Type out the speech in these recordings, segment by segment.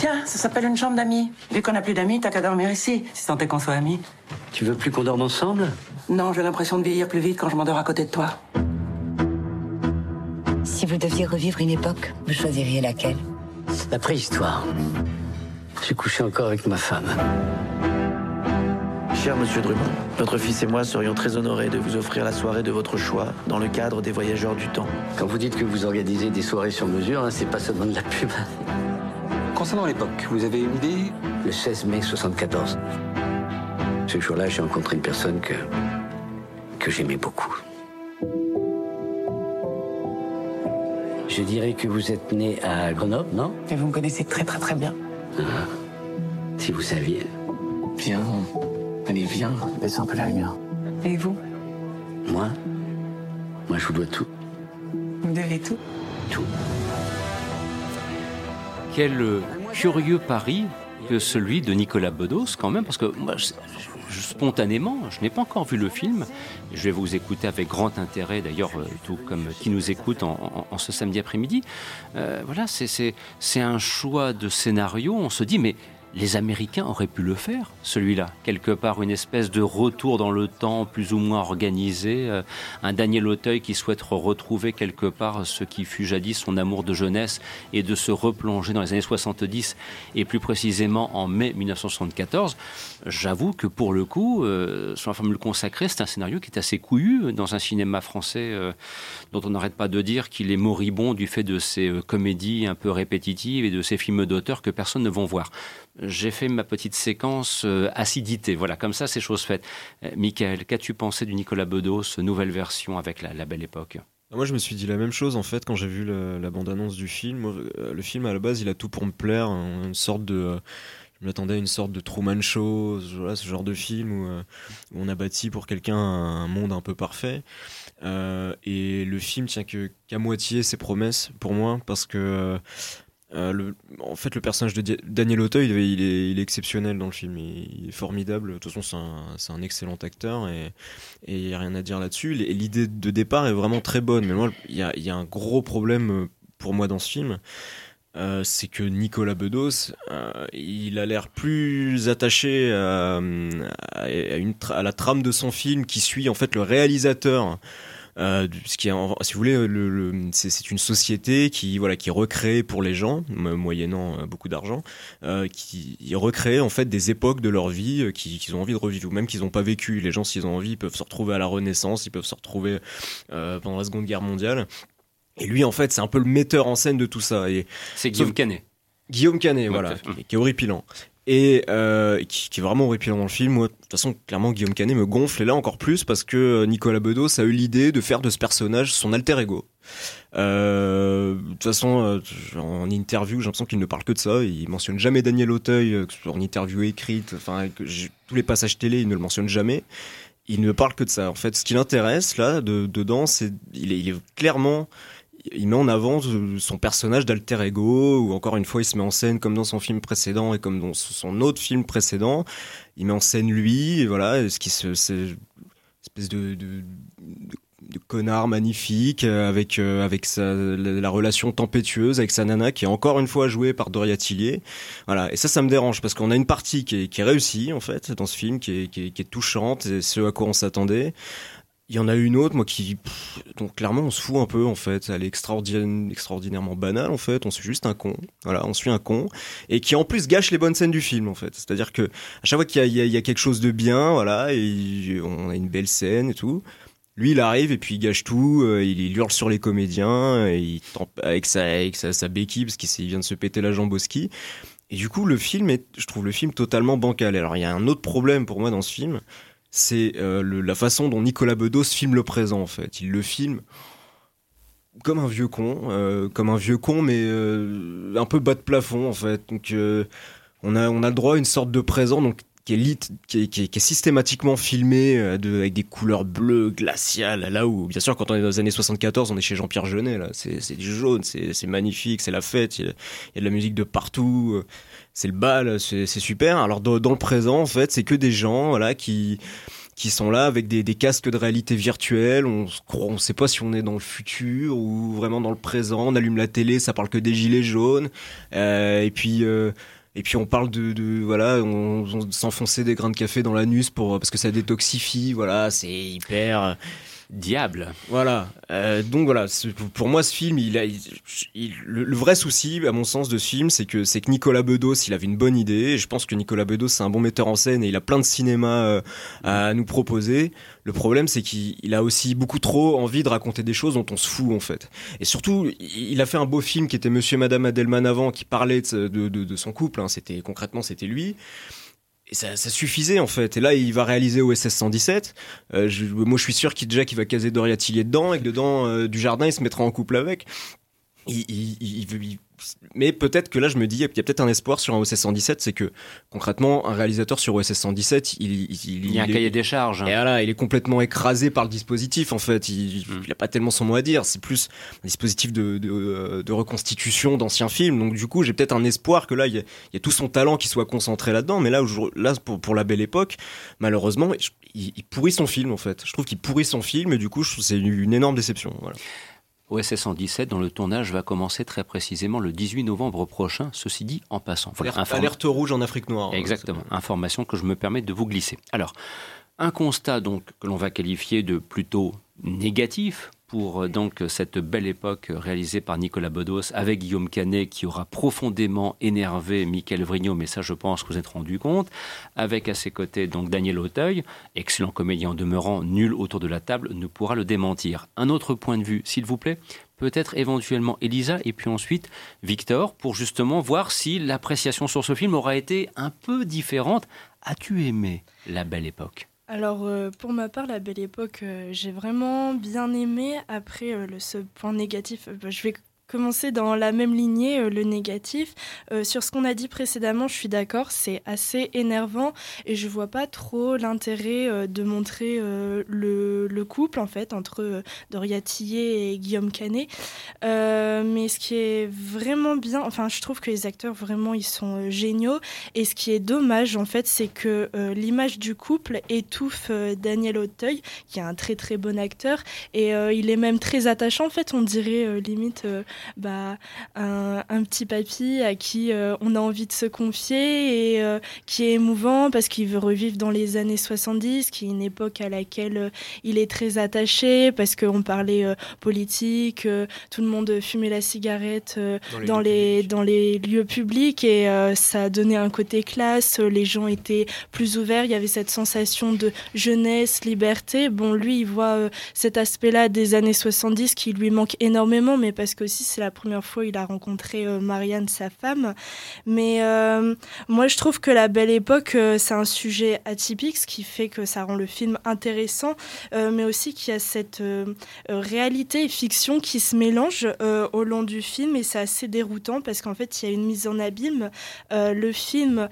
Tiens, ça s'appelle une chambre d'amis. Vu qu'on n'a plus d'amis, t'as qu'à dormir ici, si tant est qu'on soit amis. Tu veux plus qu'on dorme ensemble? Non, j'ai l'impression de vieillir plus vite quand je m'endors à côté de toi. Si vous deviez revivre une époque, vous choisiriez laquelle? La préhistoire. J'ai couché encore avec ma femme. Cher monsieur Drummond, votre fils et moi serions très honorés de vous offrir la soirée de votre choix dans le cadre des voyageurs du temps. Quand vous dites que vous organisez des soirées sur mesure, hein, c'est pas seulement de la pub. Concernant l'époque, vous avez une idée? Le 16 mai 74. Ce jour-là, j'ai rencontré une personne que. que j'aimais beaucoup. Je dirais que vous êtes né à Grenoble, non? Et vous me connaissez très très très bien. Si vous saviez. Viens. Allez, viens. Baisse un peu la lumière. Et vous? Moi? Moi, je vous dois tout. Vous devez tout Tout. Quel euh, curieux pari que celui de Nicolas Bedos, quand même, parce que moi, spontanément, je n'ai pas encore vu le film. Je vais vous écouter avec grand intérêt, d'ailleurs, euh, tout comme qui nous écoute en, ce samedi après-midi. Euh, voilà, c'est un choix de scénario. On se dit, mais les Américains auraient pu le faire, celui-là. Quelque part, une espèce de retour dans le temps, plus ou moins organisé. euh, un Daniel Auteuil qui souhaite retrouver quelque part ce qui fut jadis son amour de jeunesse et de se replonger dans les années 70 et plus précisément en mai 1974. J'avoue que pour le coup, euh, sur la formule consacrée, c'est un scénario qui est assez couillu dans un cinéma français euh, dont on n'arrête pas de dire qu'il est moribond du fait de ces euh, comédies un peu répétitives et de ces films d'auteur que personne ne vont voir. J'ai fait ma petite séquence euh, acidité. Voilà, comme ça, c'est chose faite. Euh, Michael, qu'as-tu pensé du Nicolas Bedos, nouvelle version avec la, belle époque? Moi, je me suis dit la même chose en fait quand j'ai vu la bande-annonce du film. Euh, Le film à la base, il a tout pour me plaire, hein, une sorte de. euh, Je m'attendais à une sorte de Truman Show, ce- genre de film où, on a bâti pour quelqu'un un monde un peu parfait. Et le film tient qu'à moitié ses promesses pour moi parce que euh, le, en fait le personnage de Daniel Auteuil il est, exceptionnel dans le film. Il, est formidable. De toute façon c'est un, excellent acteur et il n'y a rien à dire là-dessus. L'idée de départ est vraiment très bonne. Mais moi il y a, un gros problème euh, pour moi dans ce film. Euh, c'est que Nicolas Bedos, il a l'air plus attaché à, à la trame de son film qui suit en fait le réalisateur. Euh, ce qui est, si vous voulez, le, le- c'est une société qui voilà qui recrée pour les gens, mo- moyennant euh, beaucoup d'argent, euh, qui ils recréent en fait des époques de leur vie euh, qui- qu'ils ont envie de revivre ou même qu'ils n'ont pas vécu. Les gens, s'ils ont envie, ils peuvent se retrouver à la Renaissance, ils peuvent se retrouver euh, pendant la Seconde Guerre mondiale. Et lui, en fait, c'est un peu le metteur en scène de tout ça. C'est Guillaume Canet. Guillaume Canet, voilà, qui est horripilant. Et euh, qui, est vraiment horripilant dans le film. Moi, de toute façon, clairement, Guillaume Canet me gonfle, et là encore plus, parce que euh, Nicolas Bedos a eu l'idée de faire de ce personnage son alter ego. Euh, de toute façon, en interview, j'ai l'impression qu'il ne parle que de ça. Il mentionne jamais Daniel Auteuil, en interview écrite, enfin, tous les passages télé, il ne le mentionne jamais. Il ne parle que de ça. En fait, ce qui l'intéresse, là, de, dedans, c'est, il il est clairement, il met en avant euh, son personnage d'alter ego, ou encore une fois, il se met en scène comme dans son film précédent et comme dans son autre film précédent. Il met en scène lui, voilà, ce qui se, c'est espèce de, connard magnifique euh, avec euh, avec la, la relation tempétueuse avec sa nana qui est encore une fois jouée par Doria Tillier. Voilà, et ça, ça me dérange parce qu'on a une partie qui est, réussie en fait dans ce film, qui est, qui est, qui est touchante, et ce à quoi on s'attendait. Il y en a une autre, moi, qui. donc, clairement, on se fout un peu, en fait. Elle est extraordinaire- extraordinairement banale, en fait. On suit juste un con. Voilà, on suit un con. Et qui, en plus, gâche les bonnes scènes du film, en fait. C'est-à-dire que, à chaque fois qu'il y, a- quelque chose de bien, voilà, et on a une belle scène et tout. Lui, il arrive et puis il gâche tout. euh, il, hurle sur les comédiens. et il tempe avec sa, avec sa, sa béquille, parce qu'il vient de se péter la jambe au ski. Et du coup, le film est, je trouve le film totalement bancal. Alors, il y a un autre problème pour moi dans ce film, c'est euh, la façon dont Nicolas Bedos filme le présent, en fait. Il le filme comme un vieux con, euh, comme un vieux con, mais euh, un peu bas de plafond, en fait. Donc, on a, on a le droit à une sorte de présent, donc qui est, systématiquement filmé avec des couleurs bleues, glaciales, là où, bien sûr, quand on est dans les années 74, on est chez Jean-Pierre Jeunet, là, c'est du jaune, c'est magnifique, c'est la fête, il y, a, de la musique de partout, c'est le bal, c'est super. Alors, dans, le présent, en fait, c'est que des gens, voilà, qui qui sont là avec des, casques de réalité virtuelle. On ne sait pas si on est dans le futur ou vraiment dans le présent. On allume la télé, ça parle que des gilets jaunes. Euh, et puis. Euh, et puis on parle de, voilà, on, on s'enfoncer des grains de café dans l'anus pour parce que ça détoxifie. Voilà, c'est hyper Diable. Voilà. Euh, donc voilà, pour moi ce film, il a, il- le, vrai souci, à mon sens, de ce film, c'est que que Nicolas Bedos, il avait une bonne idée. Je pense que Nicolas Bedos, c'est un bon metteur en scène et il a plein de cinéma euh, à nous proposer. Le problème, c'est qu'il il a aussi beaucoup trop envie de raconter des choses dont on se fout en fait. Et surtout, il a fait un beau film qui était Monsieur et Madame Adelman avant, qui parlait de son couple. hein. C'était concrètement, c'était lui. Et ça, ça suffisait en fait. Et là, il va réaliser OSS 117. Euh, je- moi, je suis sûr qu'il déjà qu'il va caser Doria Tillier dedans et que dedans euh, du jardin, il se mettra en couple avec. Il, il- il- mais peut-être que là, je me dis, il y a peut-être un espoir sur un OSS 117, c'est que concrètement, un réalisateur sur OSS 117, il, y a un est- cahier des charges. et voilà, il est complètement écrasé par le dispositif en fait. Il Mm. n'a pas tellement son mot à dire. C'est plus un dispositif de, de, euh, de reconstitution d'anciens films. Donc du coup, j'ai peut-être un espoir que là, il y, a, il y a tout son talent qui soit concentré là-dedans. Mais là, pour, pour la belle époque, malheureusement, il, pourrit son film en fait. Je trouve qu'il pourrit son film et du coup, c'est une, une énorme déception. Voilà. OSS 117, dont le tournage va commencer très précisément le 18 novembre prochain, ceci dit en passant. Voilà, Alerte, inform- alerte rouge en Afrique noire. Exactement, information que je me permets de vous glisser. Alors, un constat donc que l'on va qualifier de plutôt négatif pour euh, donc cette belle époque réalisée par Nicolas Bedos avec Guillaume Canet qui aura profondément énervé Michael Vrignot, mais ça je pense que vous êtes rendu compte, avec à ses côtés donc Daniel Auteuil, excellent comédien en demeurant, nul autour de la table, ne pourra le démentir. Un autre point de vue, s'il vous plaît, peut-être éventuellement Elisa et puis ensuite Victor pour justement voir si l'appréciation sur ce film aura été un peu différente. As-tu aimé La Belle Époque? Alors, euh, pour ma part, La Belle Époque, euh, j'ai vraiment bien aimé. Après, euh, ce point négatif, bah, je vais commencer dans la même lignée, euh, le négatif. Euh, sur ce qu'on a dit précédemment, je suis d'accord, c'est assez énervant et je vois pas trop l'intérêt euh, de montrer le, le couple, en fait, entre Doria Tillet et Guillaume Canet. Mais ce qui est vraiment bien, enfin, je trouve que les acteurs, vraiment, ils sont géniaux. Et ce qui est dommage, en fait, c'est que l'image du couple étouffe Daniel Auteuil, qui est un très très bon acteur. Et il est même très attachant, en fait, on dirait limite bah, un, un petit papy à qui euh, on a envie de se confier et euh, qui est émouvant parce qu'il veut revivre dans les années 70, qui est une époque à laquelle euh, il est très attaché, parce qu'on parlait politique, tout le monde fumait la cigarette euh, dans les, dans les lieux publics et ça donné un côté classe, les gens étaient plus ouverts, il y avait cette sensation de jeunesse, liberté. Bon, lui, il voit cet aspect-là des années 70 qui lui manque énormément, mais parce que aussi c'est la première fois il a rencontré euh, Marianne, sa femme. Mais euh, moi, je trouve que la belle époque, euh, c'est un sujet atypique, ce qui fait que ça rend le film intéressant, mais aussi qu'il y a cette réalité et fiction qui se mélangent euh, au long du film et c'est assez déroutant parce qu'en fait il y a une mise en abîme. Le film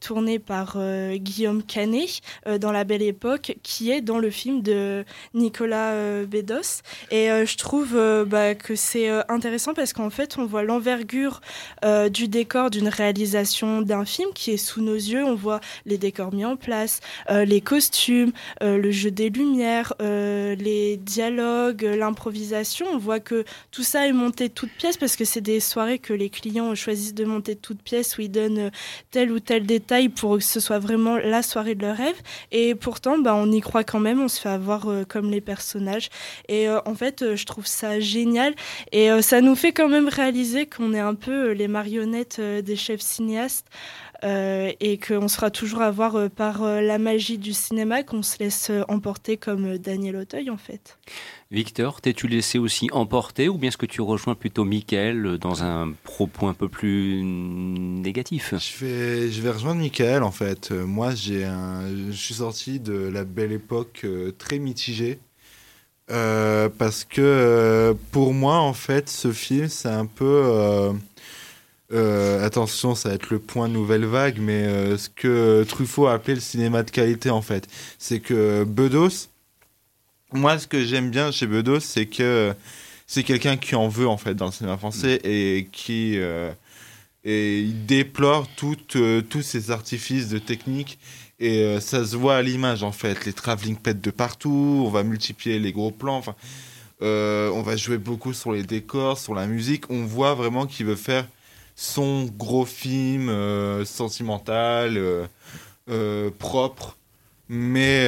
tourné par Guillaume Canet dans La Belle Époque qui est dans le film de Nicolas Bedos et je trouve bah, que c'est intéressant parce qu'en fait on voit l'envergure euh, du décor d'une réalisation d'un film qui est sous nos yeux. On voit les décors mis en place, euh, les costumes, euh, le jeu des lumières, euh, les dialogues, euh, l'improvisation. On voit que tout ça est monté de toutes pièces parce que c'est des soirées que les clients choisissent de monter de toutes pièces où ils donnent euh, tel ou tel détail pour que ce soit vraiment la soirée de leur rêve. Et pourtant, bah, on y croit quand même, on se fait avoir euh, comme les personnages. Et euh, en fait, euh, je trouve ça génial. Et euh, ça nous fait quand même réaliser qu'on est un peu euh, les marionnettes euh, des chefs cinéastes. euh, et qu'on sera toujours à voir euh, par euh, la magie du cinéma, qu'on se laisse emporter comme Daniel Auteuil en fait. Victor, t'es-tu laissé aussi emporter ou bien est-ce que tu rejoins plutôt Michael dans un propos un peu plus négatif? Je vais, je vais rejoindre Michael en fait. Moi, j'ai un, je suis sorti de la belle époque euh, très mitigé. Euh, parce que euh, pour moi, en fait, ce film, c'est un peu. euh, attention, ça va être le point nouvelle vague, mais ce que Truffaut a appelé le cinéma de qualité, en fait. C'est que Bedos, moi, ce que j'aime bien chez Bedos, c'est que c'est quelqu'un qui en veut, en fait, dans le cinéma français et qui. et il déplore euh, tous ces artifices de technique Et euh, ça se voit à l'image en fait. Les travelling pets de partout, on va multiplier les gros plans. Euh, on va jouer beaucoup sur les décors, sur la musique. On voit vraiment qu'il veut faire son gros film euh, sentimental, propre. Mais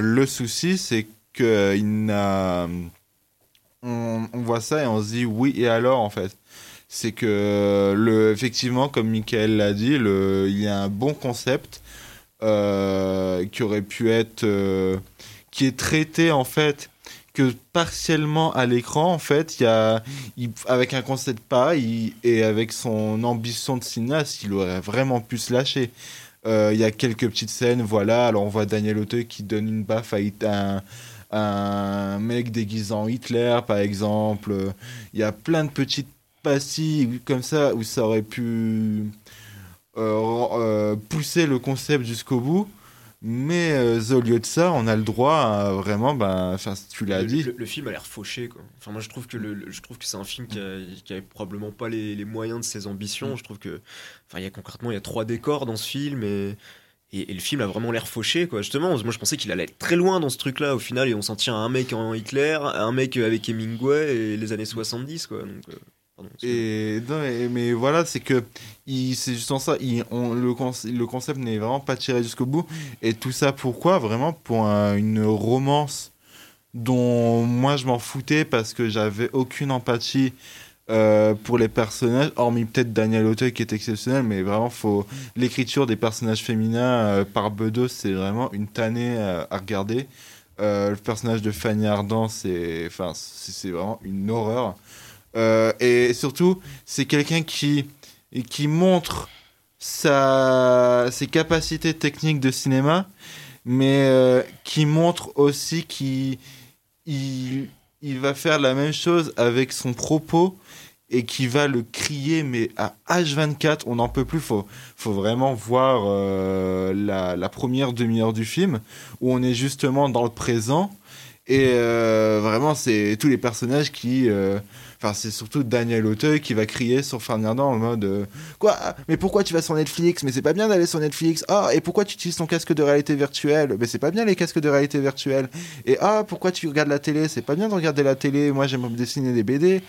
le souci, c'est que il n'a. On, on voit ça et on se dit oui et alors en fait? C'est que le, effectivement, comme Michael l'a dit, le, il y a un bon concept qui aurait pu être, euh, qui est traité en fait que partiellement à l'écran en fait il y a avec un concept pareil il- et avec son ambition de cinéaste il aurait vraiment pu se lâcher. Euh, il y a quelques petites scènes voilà. Alors on voit Daniel Auteuil qui donne une baffe à un, un mec déguisé en Hitler par exemple. Il y a plein de petites pastilles comme ça où ça aurait pu euh, euh, pousser le concept jusqu'au bout mais euh, au lieu de ça, on a le droit à vraiment, ben, enfin, tu l'as dit, le- le film a l'air fauché quoi. Enfin moi je trouve que le, le- je trouve que c'est un film qui a, qui a probablement pas les, les moyens de ses ambitions. Je trouve que enfin il y a concrètement il y a trois décors dans ce film et et, et le film a vraiment l'air fauché quoi. Justement, moi je pensais qu'il allait être très loin dans ce truc là au final et on s'en tient à un mec en Hitler, à un mec avec Hemingway et les années 70 quoi. Donc euh, pardon, excuse-moi. Et non, mais, mais voilà, c'est que c'est justement ça. il- on, le, conce- le concept n'est vraiment pas tiré jusqu'au bout. Et tout ça, pourquoi? Vraiment pour un- une romance dont moi je m'en foutais parce que j'avais aucune empathie euh, pour les personnages, hormis peut-être Daniel Auteuil qui est exceptionnel, mais vraiment faut l'écriture des personnages féminins euh, par Bedos, c'est vraiment une tannée euh, à regarder. Le personnage de Fanny Ardant, c'est enfin c'est vraiment une horreur. Euh, et surtout, c'est quelqu'un qui, qui montre sa, ses capacités techniques de cinéma, mais euh, qui montre aussi qu'il il, il va faire la même chose avec son propos et qui va le crier, mais à H24, on n'en peut plus. Faut, faut vraiment voir euh, la, première demi-heure du film où on est justement dans le présent. Et vraiment, c'est tous les personnages qui. C'est surtout Daniel Auteuil qui va crier sur Fernandin en mode euh, Quoi? Mais pourquoi tu vas sur Netflix? Mais c'est pas bien d'aller sur Netflix. Ah, et pourquoi tu utilises ton casque de réalité virtuelle? Mais c'est pas bien les casques de réalité virtuelle. Et ah, pourquoi tu regardes la télé? C'est pas bien de regarder la télé. Moi, j'aime dessiner des BD.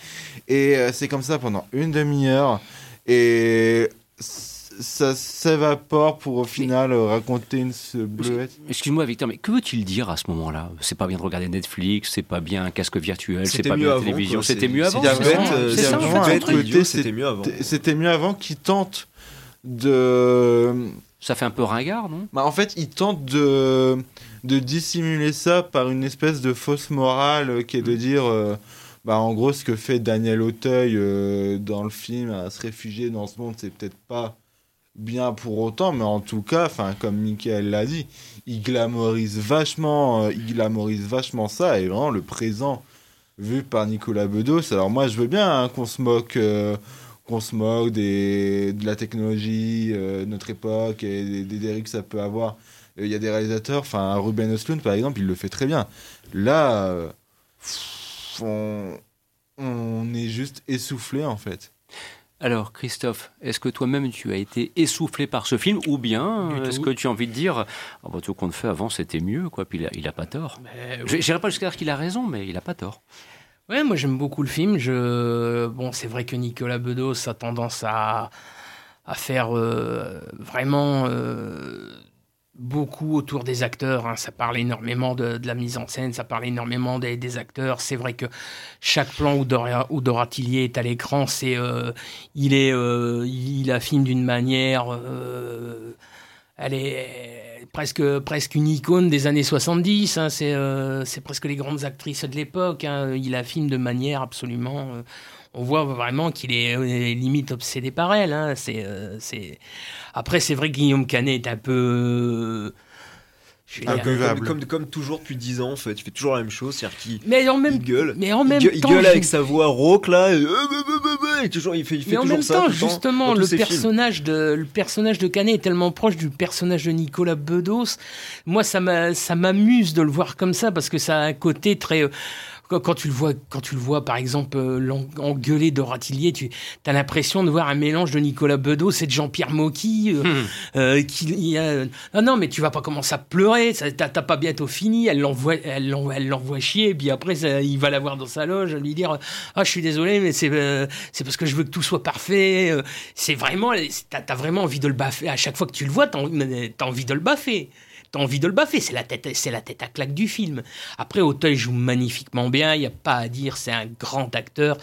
Et euh, c'est comme ça pendant une demi-heure. Et ça s'évapore pour au final euh, raconter une ce bleuette. Excuse-moi Victor, mais que veut-il dire à ce moment-là? C'est pas bien de regarder Netflix, c'est pas bien un casque virtuel, c'est C'était pas mieux bien la avant, télévision. C'était c'est- mieux avant. c'était mieux avant. C'était mieux avant qui tente de. Ça fait un peu ringard, non? Bah, en fait, il tente de, de dissimuler ça par une espèce de fausse morale euh, qui est de dire. euh, bah, en gros, ce que fait Daniel Auteuil euh, dans le film, à se réfugier dans ce monde, c'est peut-être pas bien pour autant, mais en tout cas, comme Michael l'a dit, il glamorise vachement, euh, il glamorise vachement ça, et vraiment le présent vu par Nicolas Bedos. Alors moi, je veux bien hein, qu'on se moque, euh, qu'on se moque de la technologie, euh, notre époque et des, dérives que ça peut avoir. Il y a des réalisateurs, enfin Ruben Östlund par exemple, il le fait très bien. Là, on est juste essoufflé en fait. Alors Christophe, est-ce que toi-même tu as été essoufflé par ce film ou bien euh, est-ce que tu as envie de dire oh, bah, tout compte fait avant c'était mieux quoi puis il a, il a pas tort. Je J'irai pas jusqu'à dire qu'il a raison mais il a pas tort. Ouais, moi j'aime beaucoup le film. Je... Bon, c'est vrai que Nicolas Bedos a tendance à, à faire euh, vraiment euh, beaucoup autour des acteurs. hein. Ça parle énormément de, de la mise en scène, ça parle énormément des, acteurs. C'est vrai que chaque plan où Dora, où Dora est à l'écran, c'est euh, il est euh, il filme d'une manière. euh, elle est presque, presque une icône des années 70. hein. C'est euh, c'est presque les grandes actrices de l'époque. hein. Il filme de manière absolument. Euh, on voit vraiment qu'il est euh, limite obsédé par elle. hein. C'est, euh, c'est... Après, c'est vrai que Guillaume Canet est un peu. Ah, dire- comme, comme, comme toujours depuis 10 ans en fait, il fait toujours la même chose, c'est-à-dire qu'il Mais en même, il gueule, mais en il même gueule, il temps, gueule je- avec sa voix rauque là, et, euh, euh, euh, euh, et toujours il fait, il fait Mais en toujours même ça. temps, justement, le films. personnage, de, le personnage de Canet est tellement proche du personnage de Nicolas Bedos. Moi, ça m'a- ça m'amuse de le voir comme ça parce que ça a un côté très. Quand, tu le vois, quand tu le vois, par exemple, euh, engueuler Doratillier, tu as l'impression de voir un mélange de Nicolas Bedos et de Jean-Pierre Mocky. euh, Hmm. euh, qui, non, non, mais tu vas pas commencer à pleurer. T'as pas bientôt fini. Elle l'envoie, elle l'envoie, elle l'envoie chier. Et puis après, ça- il va la voir dans sa loge, lui dire Ah, je suis désolé, mais c'est euh, c'est parce que je veux que tout soit parfait. C'est vraiment, t'as as vraiment envie de le baffer. À chaque fois que tu le vois, t'as envie de le baffer. T'as envie de le baffer. C'est la tête, c'est la tête à claque du film. Après, Auteuil joue magnifiquement bien. Il y a pas à dire. C'est un grand acteur.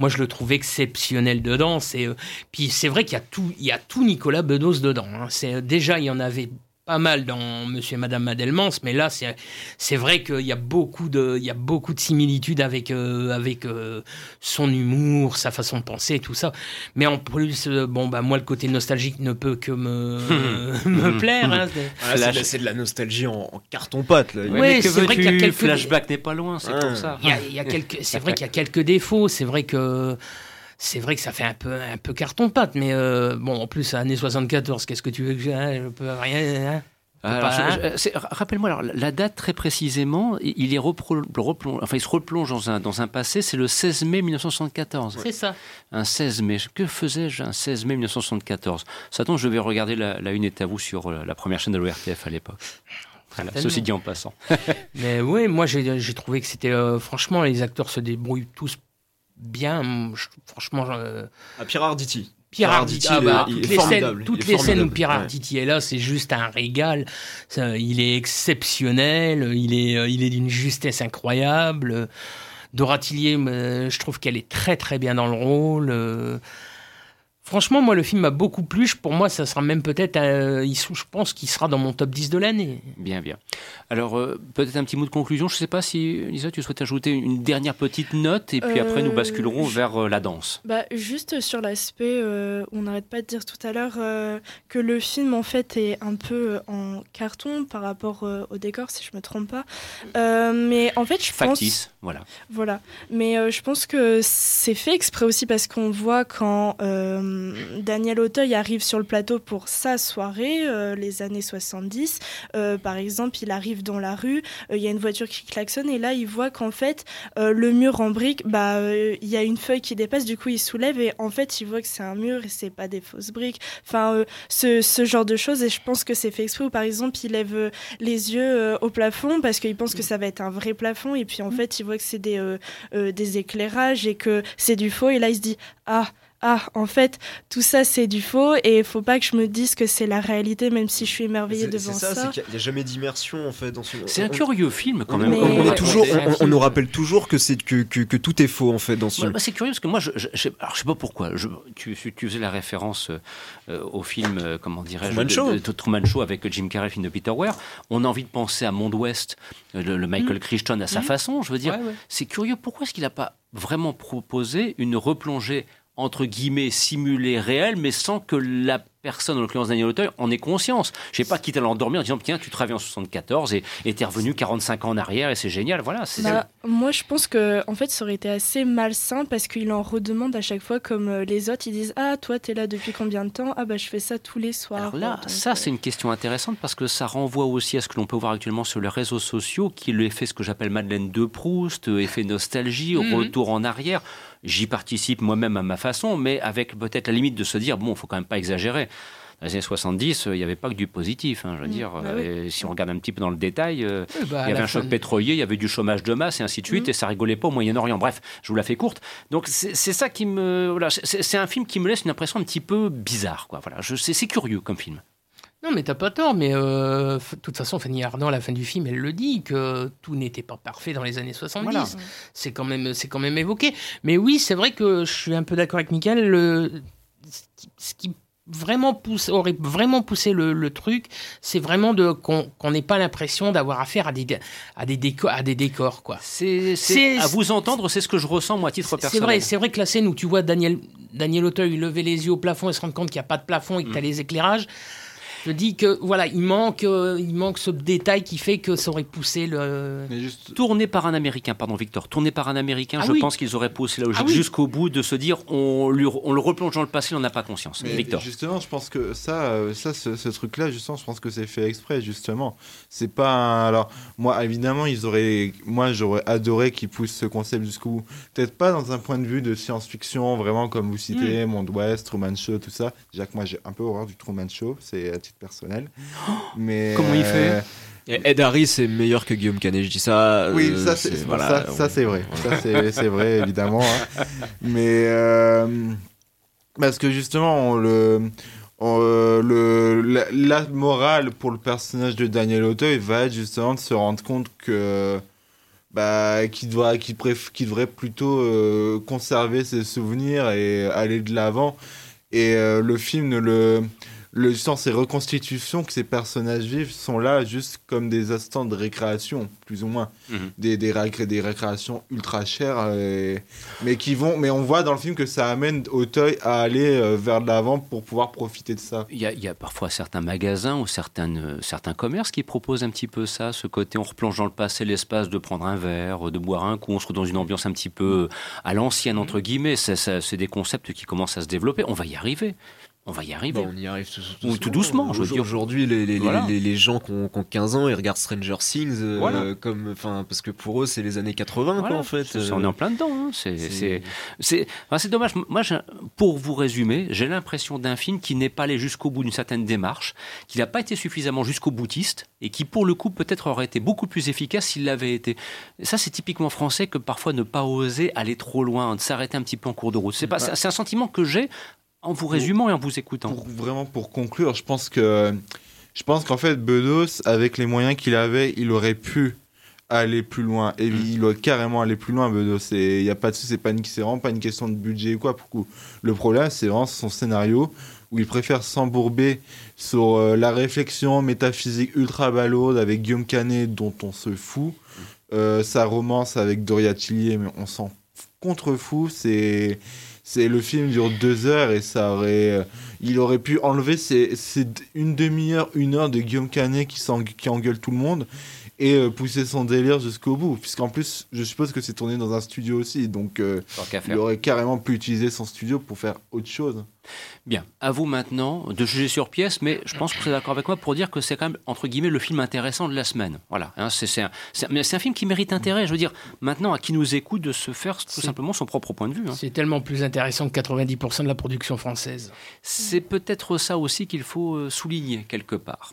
Moi, je le trouve exceptionnel dedans. Euh, puis c'est vrai qu'il y a tout, y a tout Nicolas Bedos dedans. hein. Déjà il y en avait pas mal dans Monsieur et Madame Madelmans, mais là c'est c'est vrai qu'il y a beaucoup de il y a beaucoup de similitudes avec euh, avec euh, son humour, sa façon de penser, tout ça. Mais en plus, euh, bon bah moi le côté nostalgique ne peut que me me plaire. hein. C'est- Ah, c'est de la- nostalgie en, en carton-pâte. Ouais, que c'est vrai qu'il y a quelques- Flashback n'est pas loin, c'est Ouais. pour ça. Il y a, il y a quelques, c'est vrai qu'il y a quelques défauts. C'est vrai que c'est vrai que ça fait un peu un peu carton pâte, mais euh, bon en plus années 74, qu'est-ce que tu veux que je, hein, je peux rien. hein. Rappelle-moi alors la date très précisément. il- Il est repro- replonge, enfin il se replonge dans un dans un passé. C'est le 16 mai 1974. C'est ça. Un 16 mai. Que faisais-je un 16 mai 1974 Ça tombe, je vais regarder la, la une est à vous sur euh, la première chaîne de l'ORTF à l'époque. Voilà, ceci dit en passant. Mais oui, moi j'ai j'ai trouvé que c'était euh, franchement les acteurs se débrouillent tous bien. Je- franchement, euh, Ah, Pierre Arditi. Pierre Arditi, ah bah, toutes les scènes, toutes il est les scènes où Pierre ouais. Arditi est là, c'est juste un régal. Ça, il est exceptionnel, il est, euh, il est d'une justesse incroyable. Dora Tillier, euh, je trouve qu'elle est très très bien dans le rôle. Euh. Franchement, moi, le film m'a beaucoup plu. Pour moi, ça sera même peut-être, euh, je pense qu'il sera dans mon top 10 de l'année. Bien, bien. Alors, euh, peut-être un petit mot de conclusion. Je ne sais pas si, Lisa, tu souhaites ajouter une dernière petite note et puis Euh, après nous basculerons je- vers euh, la danse. Bah, juste sur l'aspect, euh, on n'arrête pas de dire tout à l'heure euh, que le film en fait est un peu euh, en carton par rapport euh, au décor, si je me trompe pas. Euh, mais en fait, je pense. Factice, voilà. Voilà. Mais euh, je pense que c'est fait exprès aussi parce qu'on voit quand euh, Daniel Auteuil arrive sur le plateau pour sa soirée, euh, les années 70. euh, par exemple, il arrive dans la rue, euh, il y a une voiture qui klaxonne et là, il voit qu'en fait, le mur en briques, bah, il y a une feuille qui dépasse, du coup, il soulève et en fait, il voit que c'est un mur et c'est pas des fausses briques. Enfin, ce, ce genre de choses et je pense que c'est fait exprès. Ou par exemple, il lève les yeux au plafond parce qu'il pense que ça va être un vrai plafond et puis en fait, il voit que c'est des, des éclairages et que c'est du faux et là, il se dit ah ah, en fait, tout ça c'est du faux et il faut pas que je me dise que c'est la réalité, même si je suis émerveillée devant c'est ça, ça. c'est qu'il n'y a, jamais d'immersion en fait dans ce. C'est un curieux film quand on- même. Mais- On, est toujours, on- nous rappelle toujours que c'est que, que, que tout est faux en fait dans ce Ouais, film. bah, c'est curieux parce que moi, je, je, je, alors, je sais pas pourquoi. Je, tu, tu faisais la référence euh, au film, euh, comment dirais-je, Truman Show. de, de Truman Show avec Jim Carrey, film de Peter Weir. On a envie de penser à Monde Ouest, euh, le, le Michael Crichton à sa façon. Je veux dire, Ouais, ouais. c'est curieux. Pourquoi est-ce qu'il n'a pas vraiment proposé une replongée entre guillemets simulée réelle, mais sans que la personne, en l'occurrence Daniel Auteuil, en ait conscience. Je sais pas, quitte à l'endormir en disant tiens, tu travailles en 74 et t'es revenu 45 ans en arrière et c'est génial. Voilà. c'est- Bah, moi, je pense que en fait, ça aurait été assez malsain parce qu'il en redemande à chaque fois, comme euh, les autres, ils disent Ah, toi, t'es là depuis combien de temps? Ah, bah, je fais ça tous les soirs. Alors là, ça euh, c'est une question intéressante parce que ça renvoie aussi à ce que l'on peut voir actuellement sur les réseaux sociaux, qui est l'effet ce que j'appelle Madeleine de Proust, euh, effet nostalgie, Mhm. retour en arrière. J'y participe moi-même à ma façon, mais avec peut-être la limite de se dire bon, faut quand même pas exagérer. Dans les années 70, euh, il n'y avait pas que du positif. hein, je veux Mm, dire, bah euh, si on regarde un petit peu dans le détail, euh, bah, il y avait un choc pétrolier, il y avait du chômage de masse et ainsi de suite, Mm. et ça rigolait pas au Moyen-Orient. Bref, je vous la fais courte. Donc c'est ça qui me, voilà, c'est un film qui me laisse une impression un petit peu bizarre, quoi. Voilà, c'est curieux comme film. Non, mais t'as pas tort, mais euh, de toute façon, Fanny Ardant, à la fin du film, elle le dit, que tout n'était pas parfait dans les années 70. Voilà. C'est quand, même- c'est quand même évoqué. Mais oui, c'est vrai que je suis un peu d'accord avec Michael. Le, ce qui- ce qui vraiment pousse, aurait vraiment poussé le, le truc, c'est vraiment de qu'on qu'on n'ait pas l'impression d'avoir affaire à des, à, des décors, à des décors, quoi. C'est C'est- à vous entendre, c'est ce que je ressens moi à titre C'est personnel. vrai, c'est vrai que la scène où tu vois Daniel, Daniel Auteuil lever les yeux au plafond et se rendre compte qu'il n'y a pas de plafond et que tu as les éclairages, Je dis que voilà, il manque, euh, il manque ce détail qui fait que ça aurait poussé le. Tourné par un Américain, pardon Victor, tourné par un Américain, Ah je oui. pense qu'ils auraient poussé la logique Ah oui. jusqu'au bout de se dire on, lui- on le replonge dans le passé, on n'a pas conscience. Mais Victor. Justement, je pense que ça, euh, ça ce, ce truc-là, justement, je pense que c'est fait exprès, justement. C'est pas un- Alors, moi, évidemment, ils auraient. Moi, j'aurais adoré qu'ils poussent ce concept jusqu'au bout. Peut-être pas dans un point de vue de science-fiction, vraiment comme vous citez, Monde Ouest, Truman Show, tout ça. Déjà que moi, j'ai un peu horreur du Truman Show, c'est à titre personnel. Mais. Comment il fait euh, Et Ed Harris est meilleur que Guillaume Canet, je dis ça. Oui, euh, ça c'est voilà, ça, ça, c'est vrai. Ça c'est vrai évidemment. hein. Mais euh, parce que justement on le on, euh, le la, la morale pour le personnage de Daniel Auteuil va être justement de se rendre compte que bah qu'il doit préf- devrait plutôt euh, conserver ses souvenirs et aller de l'avant et euh, le film ne le le sens ces reconstitutions que ces personnages vivent sont là juste comme des instants de récréation plus ou moins Mhm. des, des, récré- des récréations ultra chères et- mais qui vont mais on voit dans le film que ça amène Auteuil à aller euh, vers l'avant pour pouvoir profiter de ça Il y, a, y a parfois certains magasins ou certaines, euh, certains commerces qui proposent un petit peu ça, ce côté on replonge dans le passé l'espace de prendre un verre, de boire un coup, on se retrouve dans une ambiance un petit peu à l'ancienne, entre guillemets. C'est, ça- c'est des concepts qui commencent à se développer. On va y arriver. On va y arriver. Bah, on y arrive tout, Ou tout doucement, je veux dire. Aujourd'hui, les, les, les- Voilà. les, les gens qui ont, qui ont 15 ans, ils regardent Stranger Things, euh, Voilà. comme, enfin, parce que pour eux, c'est les années 80, Voilà, quoi, en fait. c'est- on est en plein dedans. hein. C'est, c'est- enfin, dommage. Moi, pour vous résumer, j'ai l'impression d'un film qui n'est pas allé jusqu'au bout d'une certaine démarche, qui n'a pas été suffisamment jusqu'au boutiste, et qui, pour le coup, peut-être aurait été beaucoup plus efficace s'il l'avait été. Et ça, c'est typiquement français que parfois ne pas oser aller trop loin, de s'arrêter un petit peu en cours de route. C'est, pas, c'est un sentiment que j'ai en vous résumant et en vous écoutant. pour, vraiment pour conclure je pense que je pense qu'en fait Bedos avec les moyens qu'il avait il aurait pu aller plus loin. Et il doit carrément aller plus loin Bedos. Et il y a pas de souci c'est pas vraiment pas une question de budget ou quoi. Pour le problème c'est vraiment son scénario où il préfère s'embourber sur euh, la réflexion métaphysique ultra balourde avec Guillaume Canet dont on se fout. Euh, sa romance avec Doria Tillier mais on s'en contrefou c'est c'est le film dure deux heures et ça aurait euh, il aurait pu enlever ces, ces d- une demi-heure une heure de Guillaume Canet qui, qui engueule tout le monde et euh, pousser son délire jusqu'au bout puisqu'en plus je suppose que c'est tourné dans un studio aussi donc euh, il aurait carrément pu utiliser son studio pour faire autre chose Bien, à vous maintenant de juger sur pièce, mais je pense que vous êtes d'accord avec moi pour dire que c'est quand même, entre guillemets, le film intéressant de la semaine. Voilà, hein, c'est, c'est un, un film qui mérite intérêt. Je veux dire, maintenant, à qui nous écoute de se faire tout simplement son propre point de vue. hein. C'est tellement plus intéressant que 90% de la production française. C'est peut-être ça aussi qu'il faut euh, souligner quelque part.